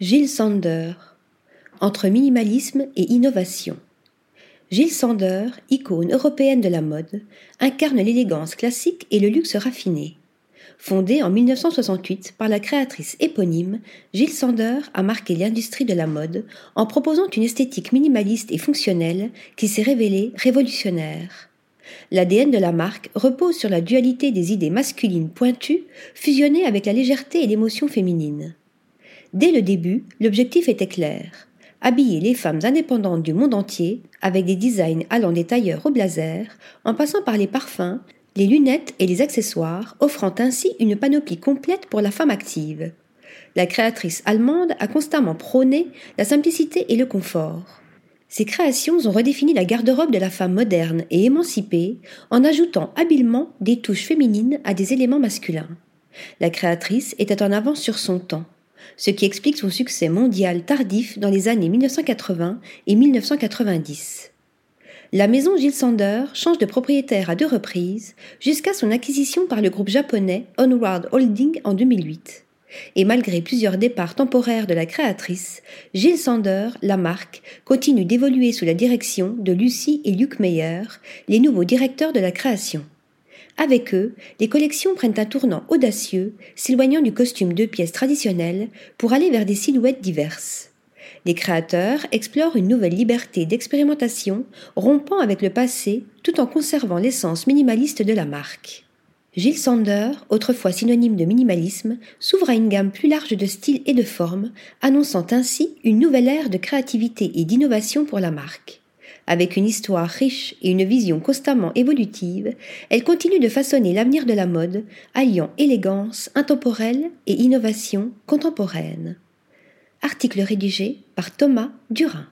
Gilles Sander Entre minimalisme et innovation. Gilles Sander, icône européenne de la mode, incarne l'élégance classique et le luxe raffiné. Fondé en 1968 par la créatrice éponyme, Gilles Sander a marqué l'industrie de la mode en proposant une esthétique minimaliste et fonctionnelle qui s'est révélée révolutionnaire. L'ADN de la marque repose sur la dualité des idées masculines pointues fusionnées avec la légèreté et l'émotion féminine. Dès le début, l'objectif était clair habiller les femmes indépendantes du monde entier avec des designs allant des tailleurs au blazer, en passant par les parfums, les lunettes et les accessoires, offrant ainsi une panoplie complète pour la femme active. La créatrice allemande a constamment prôné la simplicité et le confort. Ses créations ont redéfini la garde-robe de la femme moderne et émancipée en ajoutant habilement des touches féminines à des éléments masculins. La créatrice était en avance sur son temps ce qui explique son succès mondial tardif dans les années 1980 et 1990. La maison Gilles Sander change de propriétaire à deux reprises jusqu'à son acquisition par le groupe japonais Onward Holding en 2008. Et malgré plusieurs départs temporaires de la créatrice, Gilles Sander, la marque, continue d'évoluer sous la direction de Lucie et Luc Meyer, les nouveaux directeurs de la création. Avec eux, les collections prennent un tournant audacieux, s'éloignant du costume de pièces traditionnel pour aller vers des silhouettes diverses. Les créateurs explorent une nouvelle liberté d'expérimentation, rompant avec le passé tout en conservant l'essence minimaliste de la marque. Gilles Sander, autrefois synonyme de minimalisme, s'ouvre à une gamme plus large de styles et de formes, annonçant ainsi une nouvelle ère de créativité et d'innovation pour la marque. Avec une histoire riche et une vision constamment évolutive, elle continue de façonner l'avenir de la mode, alliant élégance intemporelle et innovation contemporaine. Article rédigé par Thomas Durin.